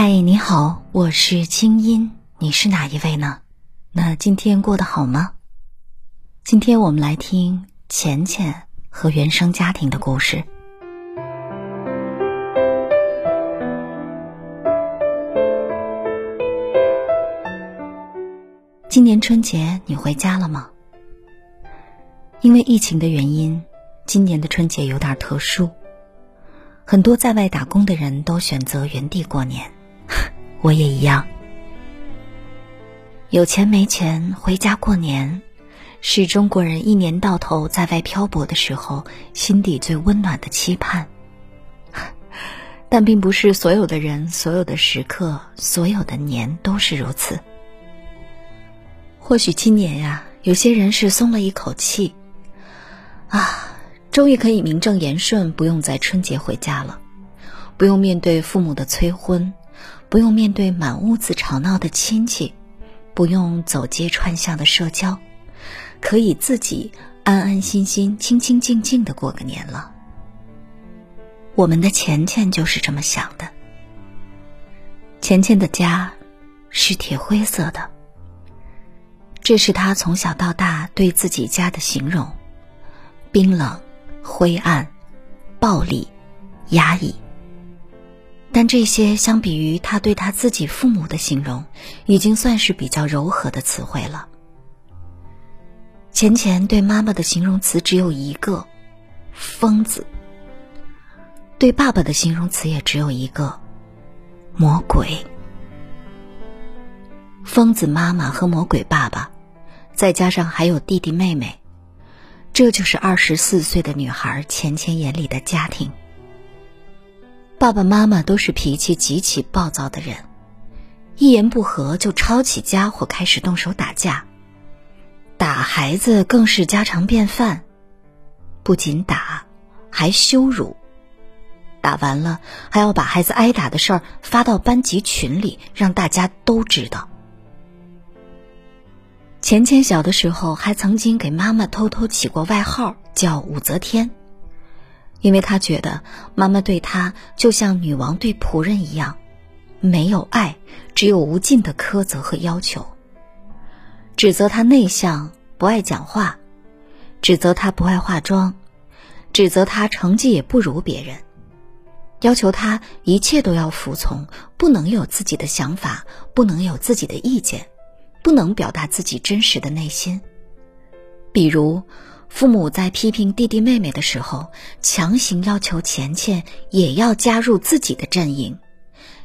嗨，你好，我是清音，你是哪一位呢？那今天过得好吗？今天我们来听浅浅和原生家庭的故事。今年春节你回家了吗？因为疫情的原因，今年的春节有点特殊，很多在外打工的人都选择原地过年。我也一样，有钱没钱回家过年，是中国人一年到头在外漂泊的时候心底最温暖的期盼。但并不是所有的人、所有的时刻、所有的年都是如此。或许今年呀，有些人是松了一口气，啊，终于可以名正言顺，不用在春节回家了，不用面对父母的催婚。不用面对满屋子吵闹的亲戚，不用走街串巷的社交，可以自己安安心心、清清静静的过个年了。我们的钱钱就是这么想的。钱钱的家是铁灰色的，这是他从小到大对自己家的形容：冰冷、灰暗、暴力、压抑。但这些相比于他对他自己父母的形容，已经算是比较柔和的词汇了。钱钱对妈妈的形容词只有一个，疯子；对爸爸的形容词也只有一个，魔鬼。疯子妈妈和魔鬼爸爸，再加上还有弟弟妹妹，这就是二十四岁的女孩钱钱眼里的家庭。爸爸妈妈都是脾气极其暴躁的人，一言不合就抄起家伙开始动手打架，打孩子更是家常便饭。不仅打，还羞辱，打完了还要把孩子挨打的事儿发到班级群里，让大家都知道。钱钱小的时候还曾经给妈妈偷偷起过外号，叫武则天。因为他觉得妈妈对他就像女王对仆人一样，没有爱，只有无尽的苛责和要求。指责他内向不爱讲话，指责他不爱化妆，指责他成绩也不如别人，要求他一切都要服从，不能有自己的想法，不能有自己的意见，不能表达自己真实的内心。比如。父母在批评弟弟妹妹的时候，强行要求钱钱也要加入自己的阵营，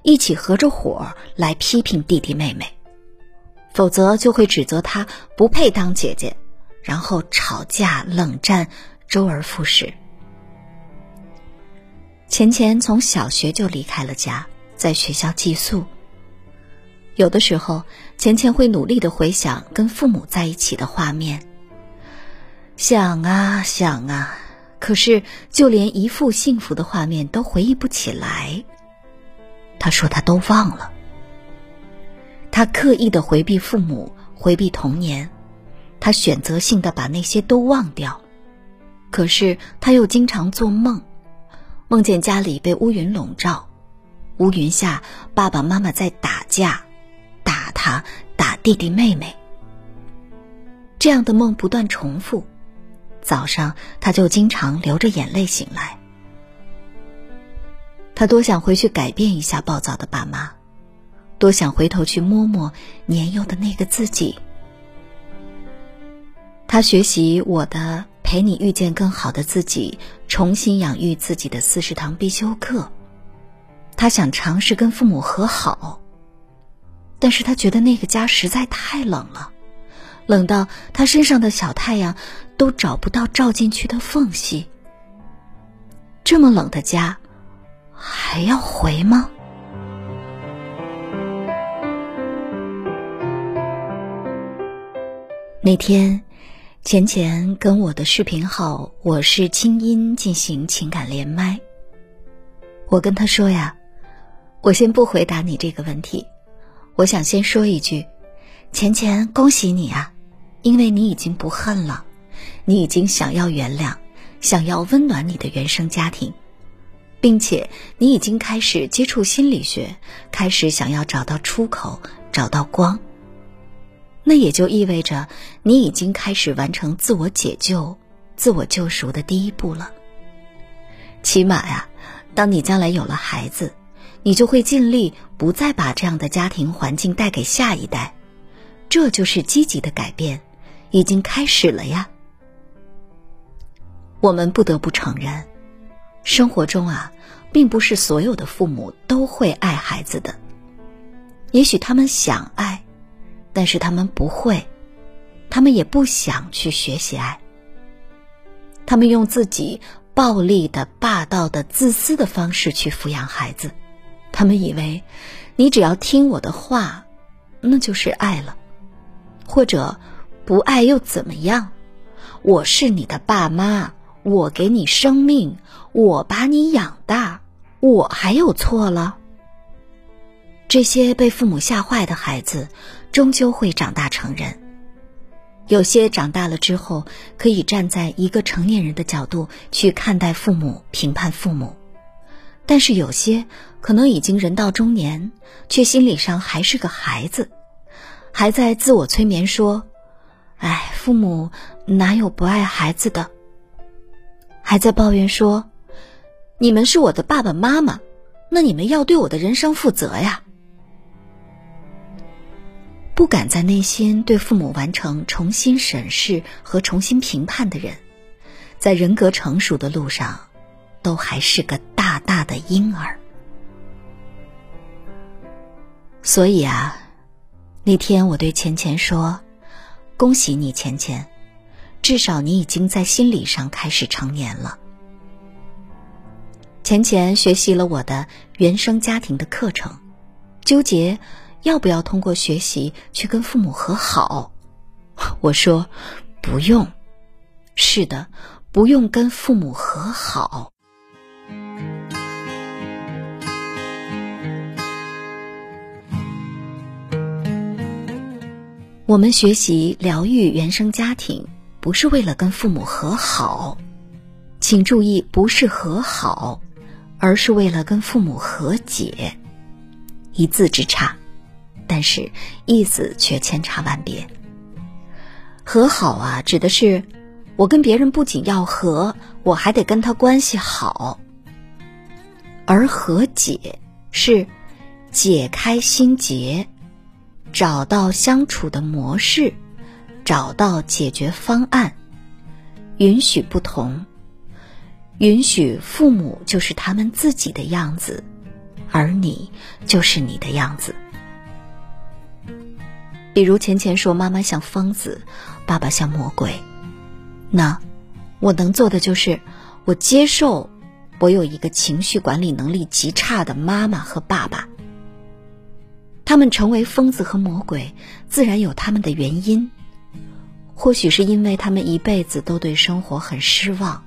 一起合着伙来批评弟弟妹妹，否则就会指责他不配当姐姐，然后吵架冷战，周而复始。钱钱从小学就离开了家，在学校寄宿。有的时候，钱钱会努力的回想跟父母在一起的画面。想啊想啊，可是就连一幅幸福的画面都回忆不起来。他说他都忘了。他刻意的回避父母，回避童年，他选择性的把那些都忘掉。可是他又经常做梦，梦见家里被乌云笼罩，乌云下爸爸妈妈在打架，打他，打弟弟妹妹。这样的梦不断重复。早上，他就经常流着眼泪醒来。他多想回去改变一下暴躁的爸妈，多想回头去摸摸年幼的那个自己。他学习我的《陪你遇见更好的自己》，重新养育自己的四十堂必修课。他想尝试跟父母和好，但是他觉得那个家实在太冷了。冷到他身上的小太阳都找不到照进去的缝隙。这么冷的家，还要回吗？那天，钱钱跟我的视频号“我是清音”进行情感连麦。我跟他说呀：“我先不回答你这个问题，我想先说一句，钱钱，恭喜你啊！”因为你已经不恨了，你已经想要原谅，想要温暖你的原生家庭，并且你已经开始接触心理学，开始想要找到出口，找到光。那也就意味着你已经开始完成自我解救、自我救赎的第一步了。起码呀，当你将来有了孩子，你就会尽力不再把这样的家庭环境带给下一代，这就是积极的改变，已经开始了呀。我们不得不承认。生活中啊，并不是所有的父母都会爱孩子的。也许他们想爱，但是他们不会，他们也不想去学习爱。他们用自己暴力的、霸道的、自私的方式去抚养孩子。他们以为，你只要听我的话，那就是爱了，或者不爱又怎么样？我是你的爸妈。我给你生命，我把你养大，我还有错了？这些被父母吓坏的孩子，终究会长大成人。有些长大了之后，可以站在一个成年人的角度去看待父母、评判父母；但是有些可能已经人到中年，却心理上还是个孩子，还在自我催眠说：“哎，父母哪有不爱孩子的？”还在抱怨说：“你们是我的爸爸妈妈，那你们要对我的人生负责呀。”不敢在内心对父母完成重新审视和重新评判的人，在人格成熟的路上，都还是个大大的婴儿。所以啊，那天我对钱钱说：“恭喜你，钱钱。”至少你已经在心理上开始成年了。钱钱学习了我的原生家庭的课程，纠结要不要通过学习去跟父母和好。我说不用，是的，不用跟父母和好。我们学习疗愈原生家庭。不是为了跟父母和好，请注意，不是和好，而是为了跟父母和解。一字之差，但是意思却千差万别。和好啊，指的是我跟别人不仅要和，我还得跟他关系好；而和解是解开心结，找到相处的模式。找到解决方案，允许不同，允许父母就是他们自己的样子，而你就是你的样子。比如钱钱说妈妈像疯子，爸爸像魔鬼，那我能做的就是我接受，我有一个情绪管理能力极差的妈妈和爸爸，他们成为疯子和魔鬼，自然有他们的原因。或许是因为他们一辈子都对生活很失望，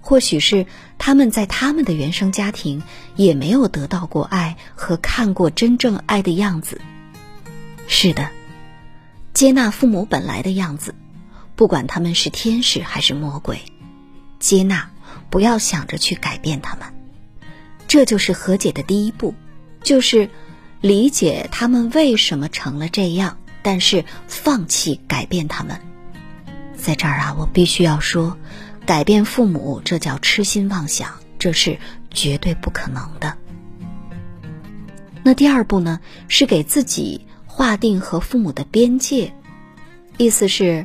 或许是他们在他们的原生家庭也没有得到过爱和看过真正爱的样子。是的，接纳父母本来的样子，不管他们是天使还是魔鬼，接纳，不要想着去改变他们，这就是和解的第一步，就是理解他们为什么成了这样。但是放弃改变他们，在这儿啊，我必须要说，改变父母这叫痴心妄想，这是绝对不可能的。那第二步呢，是给自己划定和父母的边界，意思是，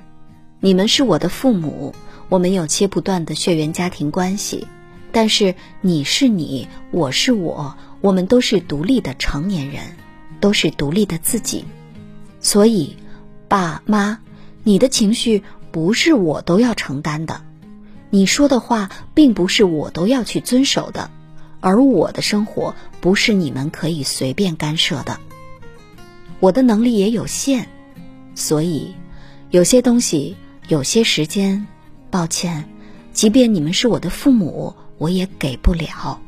你们是我的父母，我们有切不断的血缘家庭关系，但是你是你，我是我，我们都是独立的成年人，都是独立的自己。所以，爸妈，你的情绪不是我都要承担的，你说的话并不是我都要去遵守的，而我的生活不是你们可以随便干涉的。我的能力也有限，所以有些东西、有些时间，抱歉，即便你们是我的父母，我也给不了。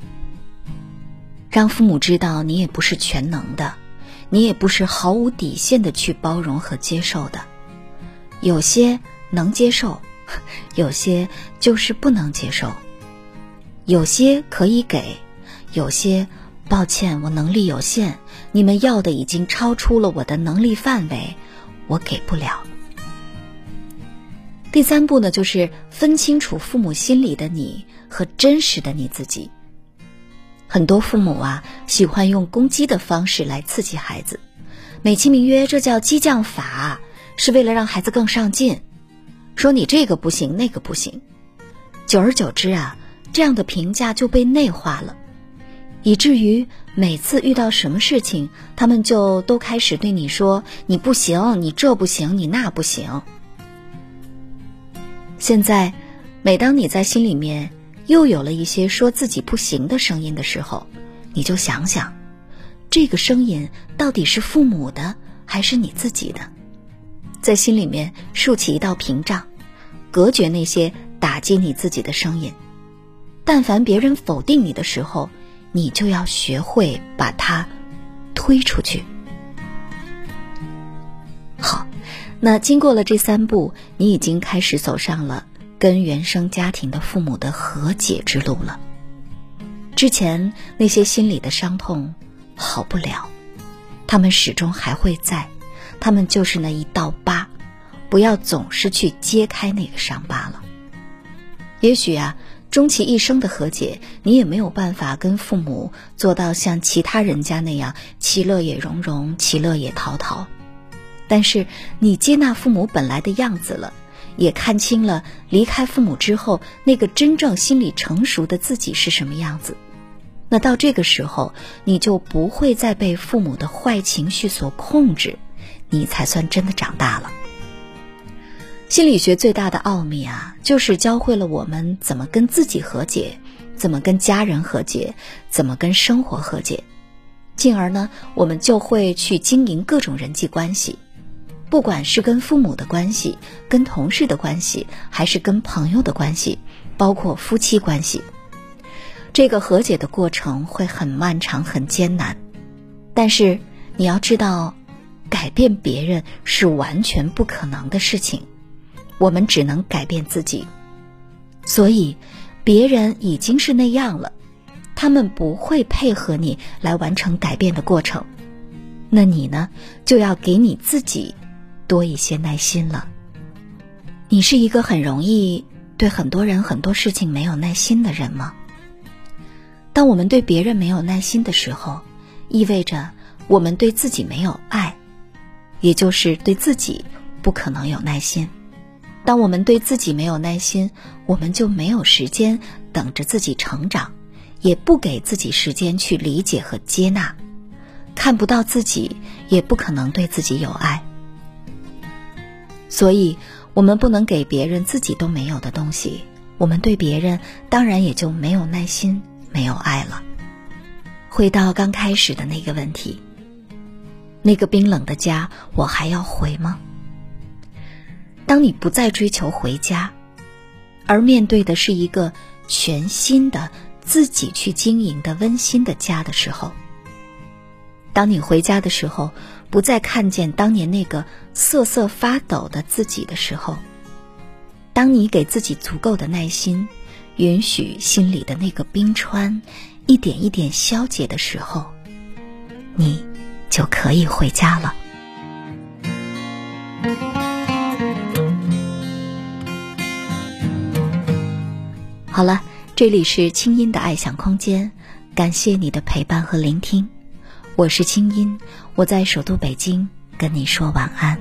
让父母知道你也不是全能的。你也不是毫无底线的去包容和接受的，有些能接受，有些就是不能接受。有些可以给，有些抱歉，我能力有限，你们要的已经超出了我的能力范围，我给不了。第三步呢，就是分清楚父母心里的你和真实的你自己。很多父母啊，喜欢用攻击的方式来刺激孩子，美其名曰这叫激将法，是为了让孩子更上进，说你这个不行，那个不行。久而久之啊，这样的评价就被内化了，以至于每次遇到什么事情，他们就都开始对你说你不行，你这不行，你那不行。现在，每当你在心里面又有了一些说自己不行的声音的时候，你就想想，这个声音到底是父母的还是你自己的？在心里面竖起一道屏障，隔绝那些打击你自己的声音。但凡别人否定你的时候，你就要学会把它推出去。好。那经过了这三步，你已经开始走上了跟原生家庭的父母的和解之路了。之前那些心里的伤痛好不了，他们始终还会在，他们就是那一道疤，不要总是去揭开那个伤疤了。也许啊，终其一生的和解，你也没有办法跟父母做到像其他人家那样其乐也融融，其乐也陶陶。但是你接纳父母本来的样子了，也看清了离开父母之后那个真正心理成熟的自己是什么样子，那到这个时候你就不会再被父母的坏情绪所控制，你才算真的长大了。心理学最大的奥秘啊，就是教会了我们怎么跟自己和解，怎么跟家人和解，怎么跟生活和解，进而呢，我们就会去经营各种人际关系。不管是跟父母的关系、跟同事的关系，还是跟朋友的关系，包括夫妻关系，这个和解的过程会很漫长、很艰难。但是你要知道，改变别人是完全不可能的事情，我们只能改变自己。所以，别人已经是那样了，他们不会配合你来完成改变的过程。那你呢，就要给你自己。多一些耐心了。你是一个很容易对很多人、很多事情没有耐心的人吗？当我们对别人没有耐心的时候，意味着我们对自己没有爱，也就是对自己不可能有耐心。当我们对自己没有耐心，我们就没有时间等着自己成长，也不给自己时间去理解和接纳，看不到自己，也不可能对自己有爱。所以，我们不能给别人自己都没有的东西，我们对别人当然也就没有耐心、没有爱了。回到刚开始的那个问题，那个冰冷的家，我还要回吗？当你不再追求回家，而面对的是一个全新的自己去经营的温馨的家的时候，当你回家的时候。不再看见当年那个瑟瑟发抖的自己的时候，当你给自己足够的耐心，允许心里的那个冰川一点一点消解的时候，你就可以回家了。好了，这里是清音的爱想空间，感谢你的陪伴和聆听。我是清音，我在首都北京跟你说晚安。